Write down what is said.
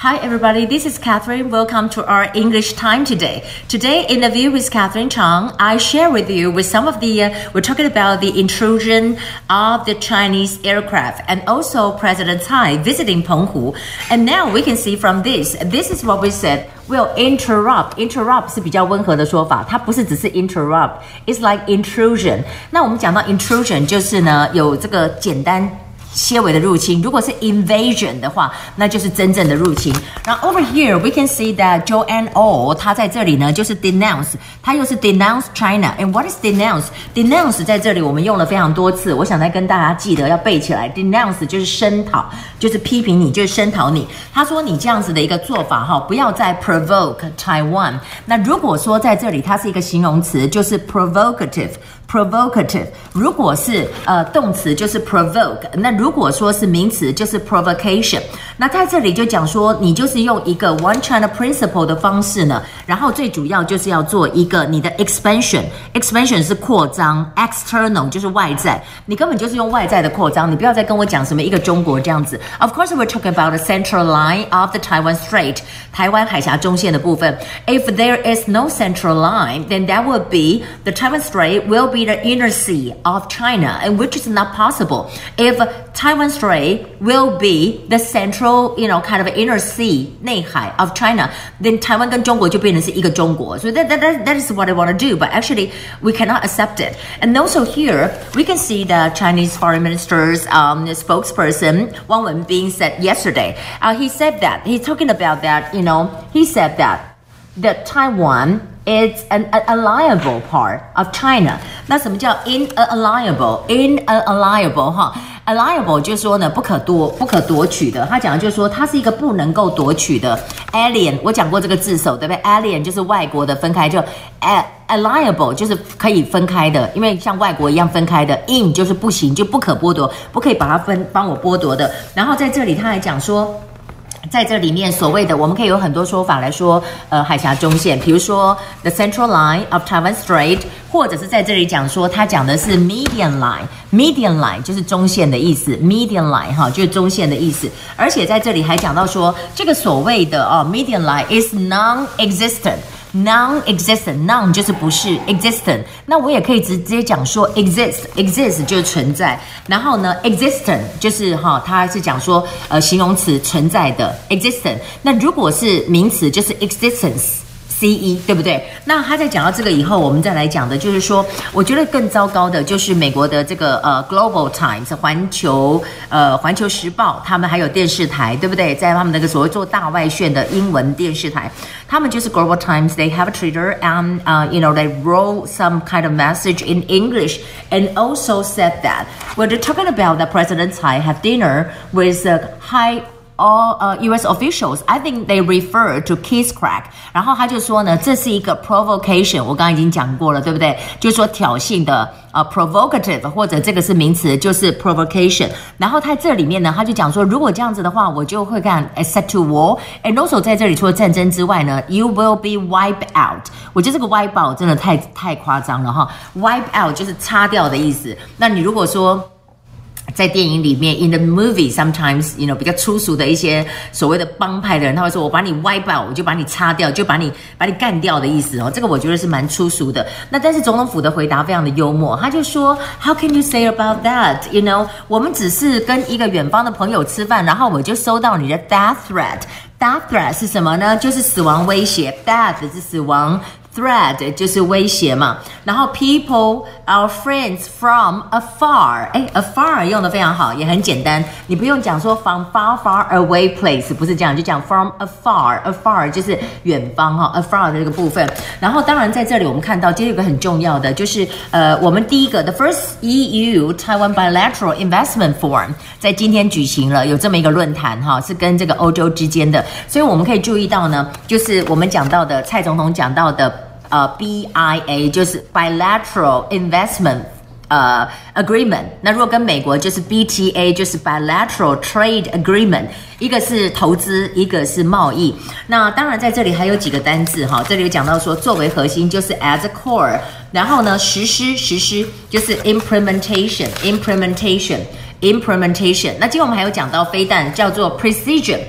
Hi, everybody. This is Catherine. Welcome to our English time today. Today, in the view with Catherine Chang, I share with you with some of the, uh, we're talking about the intrusion of the Chinese aircraft and also President Tsai visiting Penghu. And now we can see from this, this is what we said. Will interrupt, interrupt 是比较温和的说法，它不是只是 interrupt，it's like intrusion。那我们讲到 intrusion 就是呢，有这个简单。 些微的入侵，如果是 invasion 的话，那就是真正的入侵。然后 over here we can see that Joanne O，他在这里呢就是 denounce，他又是 denounce China。And what is denounce？denounce 在这里我们用了非常多次，我想再跟大家记得要背起来。denounce 就是声讨，就是批评你，就是声讨你。他说你这样子的一个做法哈，不要再 provoke Taiwan。那如果说在这里它是一个形容词，就是 provocative。provocative，如果是呃动词就是 provoke，那如果说是名词就是 provocation。那在这里就讲说，你就是用一个 One China Principle 的方式呢，然后最主要就是要做一个你的 expansion，expansion 是扩张，external 就是外在，你根本就是用外在的扩张，你不要再跟我讲什么一个中国这样子。Of course we're talking about the central line of the Taiwan Strait，台湾海峡中线的部分。If there is no central line, then that would be the Taiwan Strait will be the inner sea of China, and which is not possible. If Taiwan Strait will be the central, you know, kind of inner sea 内海 of China, then Taiwan 跟中国就变成是一个中国. So that, that, that, that is what I want to do, but actually we cannot accept it. And also here, we can see the Chinese foreign minister's um, spokesperson, Wang Wenbin, said yesterday, uh, he said that, he's talking about that, you know, he said that, that Taiwan It's an unalienable part of China。那什么叫 in alliable？in alliable 哈，a liable 就是说呢，不可夺、不可夺取的。他讲的就是说，它是一个不能够夺取的。Alien，我讲过这个字首，对不对？Alien 就是外国的，分开就 a a liable 就是可以分开的，因为像外国一样分开的。In 就是不行，就不可剥夺，不可以把它分帮我剥夺的。然后在这里他还讲说。在这里面，所谓的我们可以有很多说法来说，呃，海峡中线，比如说 the central line of Taiwan Strait，或者是在这里讲说，它讲的是 median line，median line 就是中线的意思，median line 哈就是中线的意思，而且在这里还讲到说，这个所谓的哦 median line is non-existent。Non-existent，non 就是不是 existent，那我也可以直接讲说 exist，exist 就是存在，然后呢，existent 就是哈，它是讲说呃形容词存在的 existent，那如果是名词就是 existence。C E 对不对？那他在讲到这个以后，我们再来讲的就是说，我觉得更糟糕的就是美国的这个呃 Global Times 环球呃环球时报，他们还有电视台，对不对？在他们那个所谓做大外宣的英文电视台，他们就是 Global Times，they have a Twitter and uh you know they wrote some kind of message in English and also said that when they're talking about the President Tsai have dinner with a high all 呃、U.S. officials, I think they refer to kiss crack。然后他就说呢，这是一个 provocation，我刚刚已经讲过了，对不对？就是说挑衅的呃、provocative，或者这个是名词，就是 provocation。然后他这里面呢，他就讲说，如果这样子的话，我就会干 set to war。And also 在这里除了战争之外呢，you will be wiped out。我觉得这个 wipe out 真的太太夸张了哈，wipe out 就是擦掉的意思。那你如果说在电影里面，in the movie sometimes you know 比较粗俗的一些所谓的帮派的人，他会说：“我把你 wipe out，我就把你擦掉，就把你把你干掉的意思哦。”这个我觉得是蛮粗俗的。那但是总统府的回答非常的幽默，他就说：“How can you say about that? You know，我们只是跟一个远方的朋友吃饭，然后我就收到你的 death threat。death threat 是什么呢？就是死亡威胁。death 是死亡。” Threat 就是威胁嘛，然后 people our friends from afar，哎，afar 用的非常好，也很简单，你不用讲说 from far far away place，不是这样，就讲 from afar，afar 就是远方哈，afar 的这个部分。然后当然在这里我们看到，今天有个很重要的就是呃，我们第一个 the first EU Taiwan bilateral investment forum 在今天举行了，有这么一个论坛哈，是跟这个欧洲之间的，所以我们可以注意到呢，就是我们讲到的蔡总统讲到的。呃，BIA 就是 bilateral investment 呃 agreement。那如果跟美国就是 BTA，就是 bilateral trade agreement。一个是投资，一个是贸易。那当然在这里还有几个单字哈，这里有讲到说作为核心就是 as a core，然后呢实施实施就是 implementation implementation implementation。那今天我们还有讲到飞弹叫做 precision。